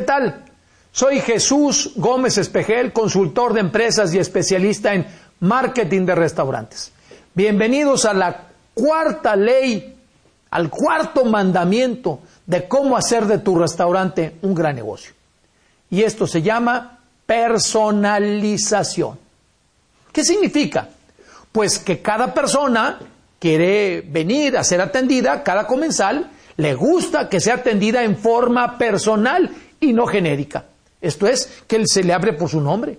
¿Qué tal? Soy Jesús Gómez Espejel, consultor de empresas y especialista en marketing de restaurantes. Bienvenidos a la cuarta ley, al cuarto mandamiento de cómo hacer de tu restaurante un gran negocio. Y esto se llama personalización. ¿Qué significa? Pues que cada persona quiere venir a ser atendida, cada comensal le gusta que sea atendida en forma personal y no genérica. Esto es, que se le abre por su nombre.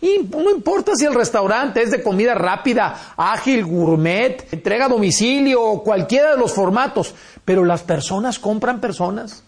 Y no importa si el restaurante es de comida rápida, ágil, gourmet, entrega a domicilio o cualquiera de los formatos, pero las personas compran personas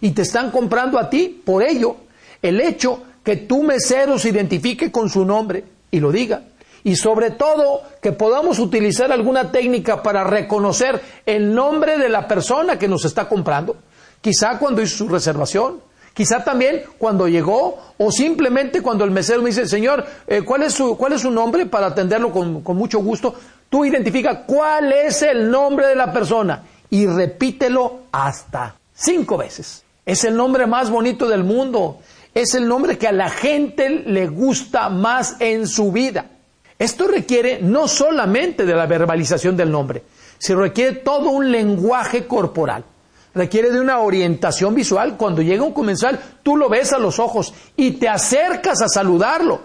y te están comprando a ti. Por ello, el hecho que tu mesero se identifique con su nombre y lo diga, y sobre todo que podamos utilizar alguna técnica para reconocer el nombre de la persona que nos está comprando, quizá cuando hizo su reservación, Quizá también cuando llegó o simplemente cuando el mesero me dice, Señor, eh, ¿cuál, es su, ¿cuál es su nombre para atenderlo con, con mucho gusto? Tú identifica cuál es el nombre de la persona y repítelo hasta cinco veces. Es el nombre más bonito del mundo. Es el nombre que a la gente le gusta más en su vida. Esto requiere no solamente de la verbalización del nombre, sino requiere todo un lenguaje corporal requiere de una orientación visual. Cuando llega un comensal, tú lo ves a los ojos y te acercas a saludarlo.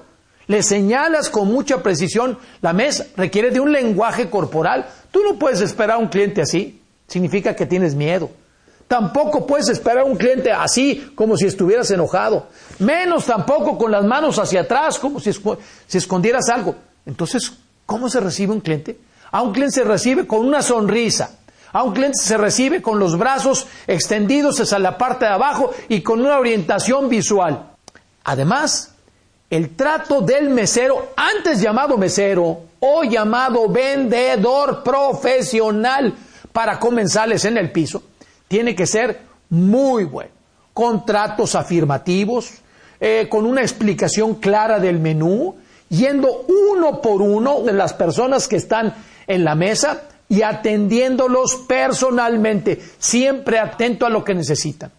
Le señalas con mucha precisión la mesa. Requiere de un lenguaje corporal. Tú no puedes esperar a un cliente así. Significa que tienes miedo. Tampoco puedes esperar a un cliente así, como si estuvieras enojado. Menos tampoco con las manos hacia atrás, como si, si escondieras algo. Entonces, ¿cómo se recibe un cliente? A un cliente se recibe con una sonrisa, a un cliente se recibe con los brazos extendidos hacia la parte de abajo y con una orientación visual. Además, el trato del mesero, antes llamado mesero o llamado vendedor profesional para comensales en el piso, tiene que ser muy bueno. Con tratos afirmativos, eh, con una explicación clara del menú, yendo uno por uno de las personas que están en la mesa y atendiéndolos personalmente, siempre atento a lo que necesitan.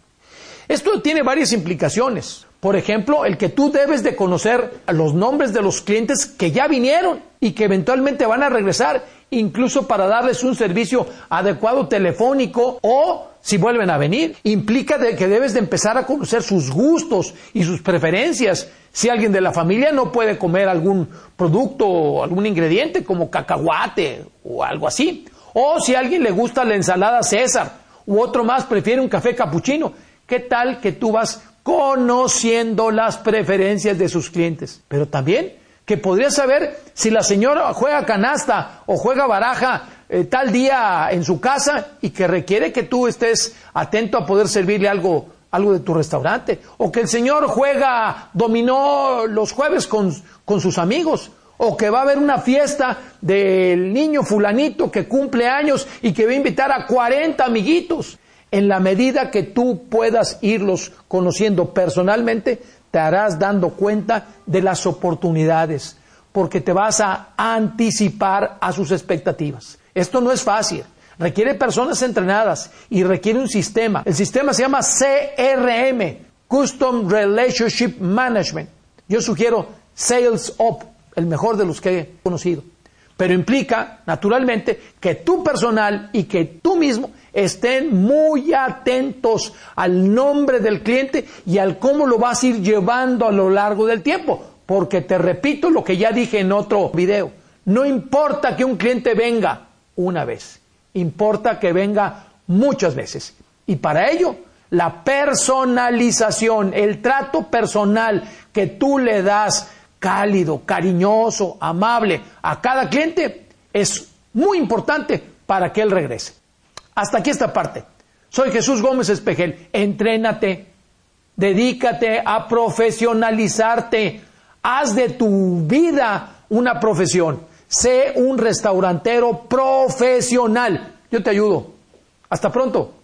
Esto tiene varias implicaciones. Por ejemplo, el que tú debes de conocer los nombres de los clientes que ya vinieron y que eventualmente van a regresar, incluso para darles un servicio adecuado telefónico o si vuelven a venir. Implica que debes de empezar a conocer sus gustos y sus preferencias. Si alguien de la familia no puede comer algún producto o algún ingrediente como cacahuate o algo así. O si a alguien le gusta la ensalada César u otro más prefiere un café capuchino. ¿Qué tal que tú vas conociendo las preferencias de sus clientes? Pero también que podrías saber si la señora juega canasta o juega baraja eh, tal día en su casa y que requiere que tú estés atento a poder servirle algo, algo de tu restaurante. O que el señor juega dominó los jueves con, con sus amigos. O que va a haber una fiesta del niño fulanito que cumple años y que va a invitar a 40 amiguitos. En la medida que tú puedas irlos conociendo personalmente, te harás dando cuenta de las oportunidades, porque te vas a anticipar a sus expectativas. Esto no es fácil, requiere personas entrenadas y requiere un sistema. El sistema se llama CRM, Custom Relationship Management. Yo sugiero Sales Up, el mejor de los que he conocido. Pero implica, naturalmente, que tu personal y que tú mismo estén muy atentos al nombre del cliente y al cómo lo vas a ir llevando a lo largo del tiempo. Porque te repito lo que ya dije en otro video. No importa que un cliente venga una vez, importa que venga muchas veces. Y para ello, la personalización, el trato personal que tú le das cálido, cariñoso, amable a cada cliente es muy importante para que Él regrese. Hasta aquí esta parte. Soy Jesús Gómez Espejel. Entrénate, dedícate a profesionalizarte. Haz de tu vida una profesión. Sé un restaurantero profesional. Yo te ayudo. Hasta pronto.